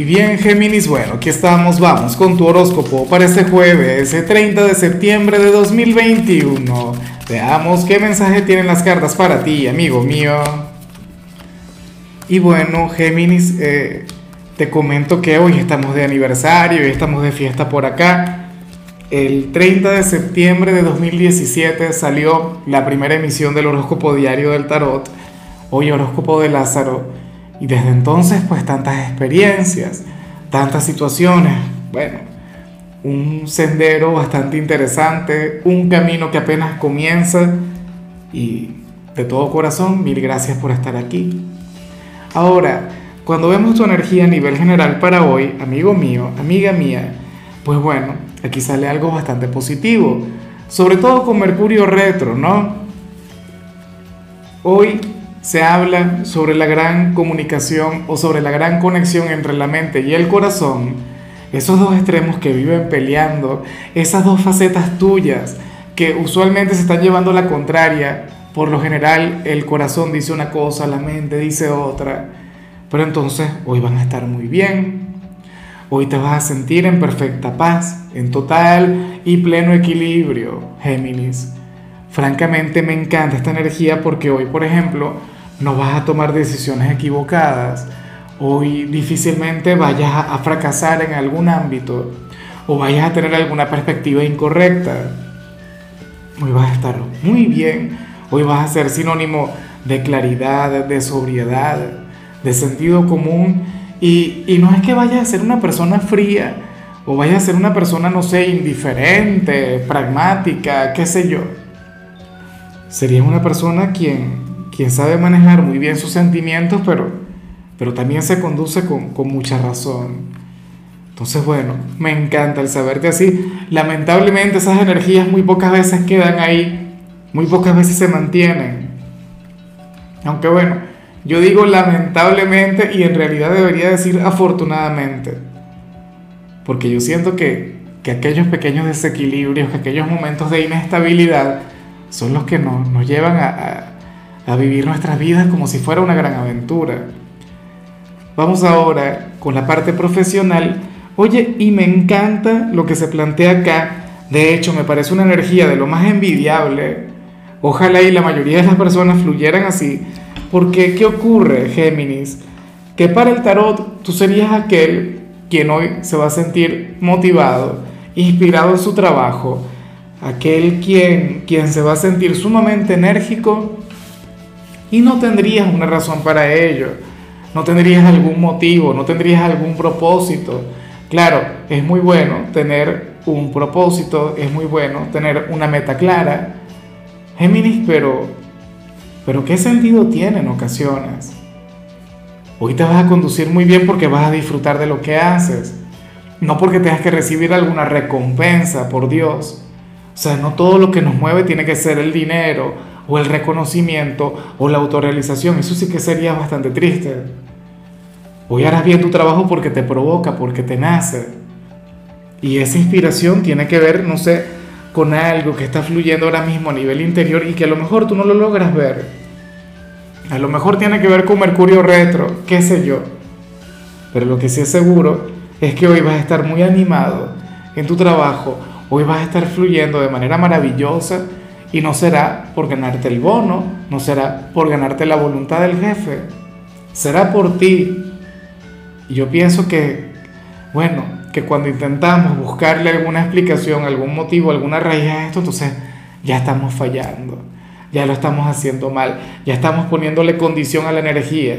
Y bien, Géminis, bueno, aquí estamos, vamos con tu horóscopo para este jueves, el 30 de septiembre de 2021. Veamos qué mensaje tienen las cartas para ti, amigo mío. Y bueno, Géminis, eh, te comento que hoy estamos de aniversario, y estamos de fiesta por acá. El 30 de septiembre de 2017 salió la primera emisión del horóscopo diario del tarot, hoy horóscopo de Lázaro. Y desde entonces, pues tantas experiencias, tantas situaciones, bueno, un sendero bastante interesante, un camino que apenas comienza y de todo corazón, mil gracias por estar aquí. Ahora, cuando vemos tu energía a nivel general para hoy, amigo mío, amiga mía, pues bueno, aquí sale algo bastante positivo, sobre todo con Mercurio retro, ¿no? Hoy se habla sobre la gran comunicación o sobre la gran conexión entre la mente y el corazón, esos dos extremos que viven peleando, esas dos facetas tuyas que usualmente se están llevando la contraria, por lo general el corazón dice una cosa, la mente dice otra, pero entonces hoy van a estar muy bien, Hoy te vas a sentir en perfecta paz, en total y pleno equilibrio, Géminis. Francamente me encanta esta energía porque hoy, por ejemplo, no vas a tomar decisiones equivocadas. Hoy difícilmente vayas a fracasar en algún ámbito o vayas a tener alguna perspectiva incorrecta. Hoy vas a estar muy bien. Hoy vas a ser sinónimo de claridad, de sobriedad, de sentido común y, no es que vaya a ser una persona fría o vaya a ser una persona, no sé, indiferente, pragmática, qué sé yo. Sería una persona quien, quien sabe manejar muy bien sus sentimientos, pero, pero también se conduce con, con mucha razón. Entonces, bueno, me encanta el saber que así. Lamentablemente esas energías muy pocas veces quedan ahí, muy pocas veces se mantienen. Aunque bueno, yo digo lamentablemente y en realidad debería decir afortunadamente. Porque yo siento que, que aquellos pequeños desequilibrios, que aquellos momentos de inestabilidad son los que nos, nos llevan a, a, vivir nuestras vidas como si fuera una gran aventura. Vamos ahora con la parte profesional. Oye, y me encanta lo que se plantea acá. De hecho, me parece una energía de lo más envidiable. Ojalá y la mayoría de las personas fluyeran así porque, ¿qué ocurre, Géminis? Que para el tarot tú serías aquel quien hoy se va a sentir motivado, inspirado en su trabajo, aquel quien, quien se va a sentir sumamente enérgico y no tendrías una razón para ello, no tendrías algún motivo, no tendrías algún propósito. Claro, es muy bueno tener un propósito, es muy bueno tener una meta clara, Géminis, pero pero ¿qué sentido tiene en ocasiones? Hoy te vas a conducir muy bien porque vas a disfrutar de lo que haces, no porque tengas que recibir alguna recompensa, por Dios. Sea, no todo lo que nos mueve tiene que ser el dinero o el reconocimiento o la autorrealización. Eso sí que sería bastante triste. Hoy harás bien tu trabajo porque te provoca, porque te nace. Y esa inspiración tiene que ver, no sé, con algo que está fluyendo ahora mismo a nivel interior y que a lo mejor tú no lo logras ver. A lo mejor tiene que ver con Mercurio retro, qué sé yo. Pero lo que sí es seguro es que hoy vas a estar muy animado en tu trabajo, hoy vas a estar fluyendo de manera maravillosa y no será por ganarte el bono, no será por ganarte la voluntad del jefe, será por ti. Y yo pienso que, bueno, que cuando intentamos buscarle alguna explicación, algún motivo, alguna raíz a esto, entonces ya estamos fallando, ya lo estamos haciendo mal, ya estamos poniéndole condición a la energía.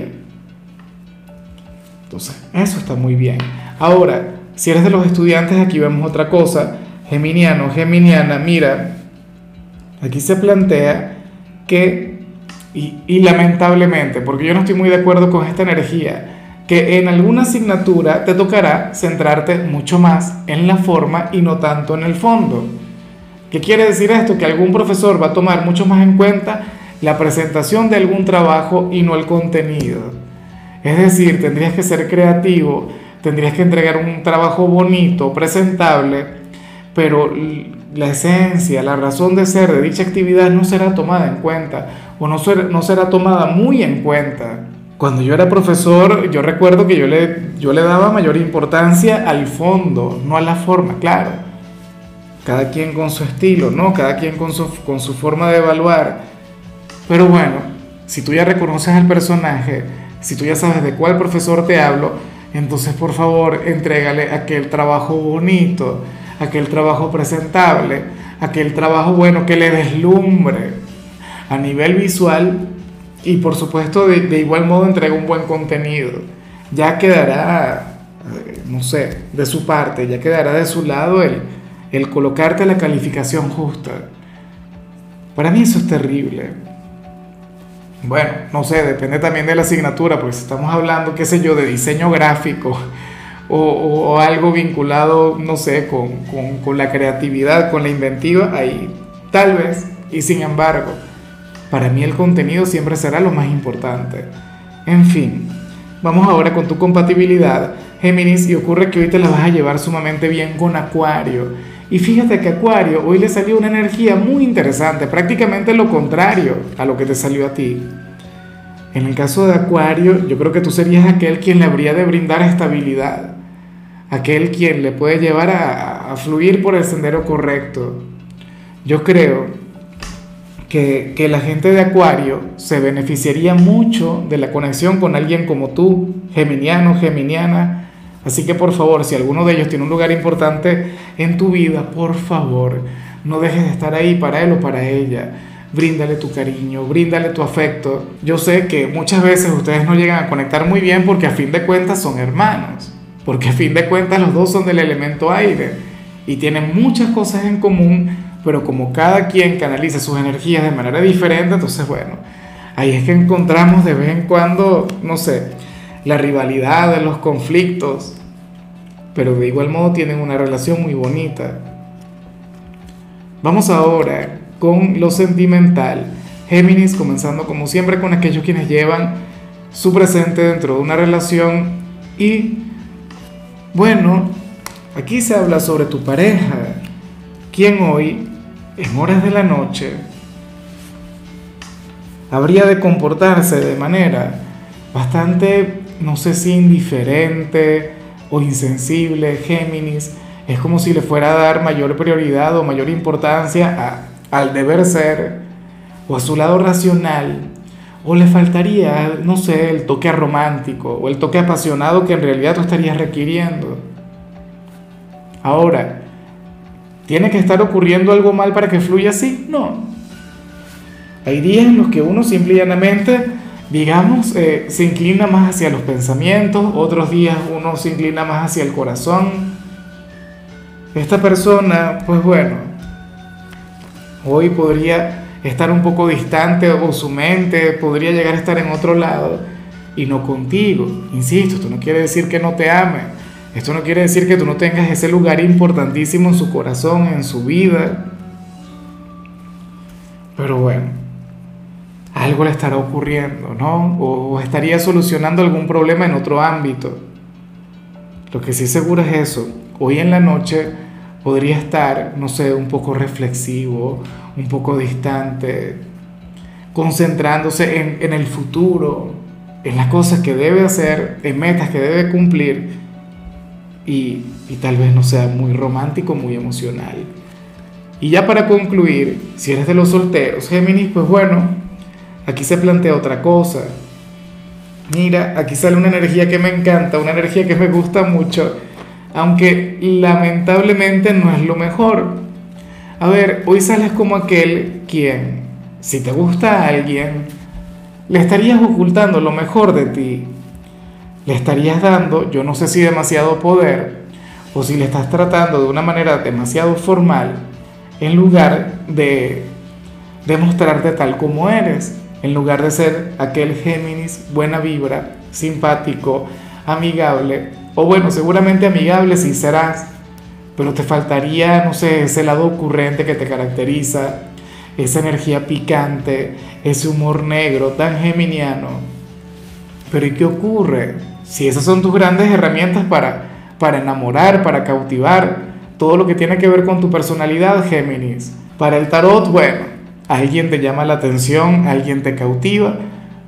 Entonces, eso está muy bien. Ahora, si eres de los estudiantes, aquí vemos otra cosa. Geminiano, Geminiana, mira, aquí se plantea que, y, lamentablemente, porque yo no estoy muy de acuerdo con esta energía, que en alguna asignatura te tocará centrarte mucho más en la forma y no tanto en el fondo. ¿Qué quiere decir esto? Que algún profesor va a tomar mucho más en cuenta la presentación de algún trabajo y no el contenido. Es decir, tendrías que ser creativo, tendrías que entregar un trabajo bonito, presentable, pero la esencia, la razón de ser de dicha actividad no será tomada en cuenta o no será, no será tomada muy en cuenta Cuando yo era profesor, yo recuerdo que yo le, yo le daba mayor importancia al fondo, no a la forma, claro. Cada quien con su estilo, ¿no? Cada quien con su, con su forma de evaluar. Pero bueno, si tú ya reconoces al personaje, si tú ya sabes de cuál profesor te hablo, entonces por favor entrégale aquel trabajo bonito, aquel trabajo presentable, aquel trabajo bueno que le deslumbre a nivel visual y por supuesto de, igual modo entrega un buen contenido. Ya quedará, eh, no sé, de su parte, ya quedará de su lado el, el colocarte la calificación justa. Para mí eso es terrible. Bueno, no sé, depende también de la asignatura, porque si estamos hablando, qué sé yo, de diseño gráfico o, algo vinculado, no sé, con, con, con la creatividad, con la inventiva, ahí tal vez, y sin embargo, para mí el contenido siempre será lo más importante. En fin, vamos ahora con tu compatibilidad, Géminis, y ocurre que hoy te la vas a llevar sumamente bien con Acuario. Y fíjate que Acuario hoy le salió una energía muy interesante, prácticamente lo contrario a lo que te salió a ti. En el caso de Acuario, yo creo que tú serías aquel quien le habría de brindar estabilidad, aquel quien le puede llevar a, a fluir por el sendero correcto. Yo creo que, que, la gente de Acuario se beneficiaría mucho de la conexión con alguien como tú, geminiano, geminiana, Así que por favor, si alguno de ellos tiene un lugar importante en tu vida, por favor, no dejes de estar ahí para él o para ella. Bríndale tu cariño, bríndale tu afecto. Yo sé que muchas veces ustedes no llegan a conectar muy bien porque a fin de cuentas son hermanos, porque a fin de cuentas los dos son del elemento aire y tienen muchas cosas en común, pero como cada quien canaliza sus energías de manera diferente, entonces bueno, ahí es que encontramos de vez en cuando, no sé, la rivalidad, los conflictos, pero de igual modo tienen una relación muy bonita. Vamos ahora con lo sentimental. Géminis, comenzando como siempre con aquellos quienes llevan su presente dentro de una relación y bueno, aquí se habla sobre tu pareja, quien hoy, en horas de la noche, habría de comportarse de manera bastante no sé si indiferente o insensible, Géminis, es como si le fuera a dar mayor prioridad o mayor importancia al deber ser o a su lado racional, o le faltaría, no sé, el toque romántico o el toque apasionado que en realidad tú estarías requiriendo. Ahora, ¿tiene que estar ocurriendo algo mal para que fluya así? No. Hay días en los que uno simple y llanamente digamos, eh, se inclina más hacia los pensamientos, otros días uno se inclina más hacia el corazón. Esta persona, pues bueno, hoy podría estar un poco distante o su mente podría llegar a estar en otro lado y no contigo. Insisto, esto no quiere decir que no te ame, esto no quiere decir que tú no tengas ese lugar importantísimo en su corazón, en su vida. Pero bueno, algo le estará ocurriendo, ¿no? O, estaría solucionando algún problema en otro ámbito. Lo que sí seguro es eso. Hoy en la noche podría estar, no sé, un poco reflexivo, un poco distante, concentrándose en, el futuro, en las cosas que debe hacer, en metas que debe cumplir y, y tal vez no sea muy romántico, muy emocional. Y ya para concluir, si eres de los solteros, Géminis, pues bueno, Aquí se plantea otra cosa. Mira, aquí sale una energía que me encanta, una energía que me gusta mucho, aunque lamentablemente no es lo mejor. A ver, hoy sales como aquel quien, si te gusta a alguien, le estarías ocultando lo mejor de ti. Le estarías dando, yo no sé si demasiado poder, o si le estás tratando de una manera demasiado formal, en lugar de demostrarte tal como eres en lugar de ser aquel Géminis buena vibra, simpático, amigable, o bueno, seguramente amigable sí serás, pero te faltaría, no sé, ese lado ocurrente que te caracteriza, esa energía picante, ese humor negro tan geminiano. Pero ¿y qué ocurre? Si esas son tus grandes herramientas para, para enamorar, para cautivar, todo lo que tiene que ver con tu personalidad, Géminis. Para el tarot, bueno, alguien te llama la atención, alguien te cautiva,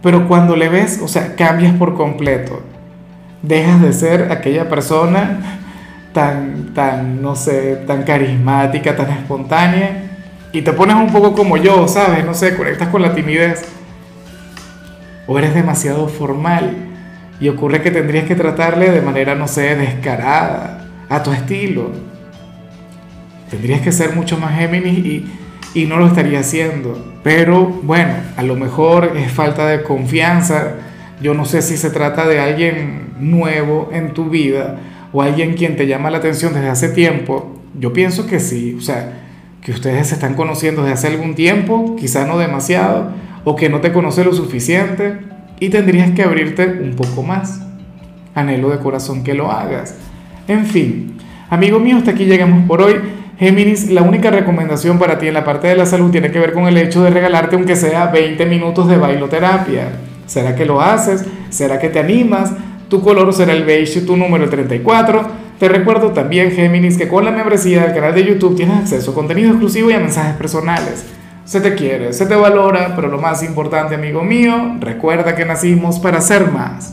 pero cuando le ves, o sea, cambias por completo. Dejas de ser aquella persona tan, tan, no sé, tan carismática, tan espontánea, y te pones un poco como yo, ¿sabes? No sé, conectas con la timidez. O eres demasiado formal y ocurre que tendrías que tratarle de manera, no sé, descarada, a tu estilo. Tendrías que ser mucho más Géminis y, y no lo estaría haciendo. Pero bueno, a lo mejor es falta de confianza. Yo no sé si se trata de alguien nuevo en tu vida o alguien quien te llama la atención desde hace tiempo. Yo pienso que sí, o sea, que ustedes se están conociendo desde hace algún tiempo, quizá no demasiado, o que no te conoce lo suficiente y tendrías que abrirte un poco más. Anhelo de corazón que lo hagas. En fin, amigo mío, hasta aquí llegamos por hoy. Géminis, la única recomendación para ti en la parte de la salud tiene que ver con el hecho de regalarte aunque sea 20 minutos de bailoterapia. ¿Será que lo haces? ¿Será que te animas? Tu color será el beige, tu número el 34. Te recuerdo también, Géminis, que con la membresía del canal de YouTube tienes acceso a contenido exclusivo y a mensajes personales. Se te quiere, se te valora, pero lo más importante, amigo mío, recuerda que nacimos para ser más.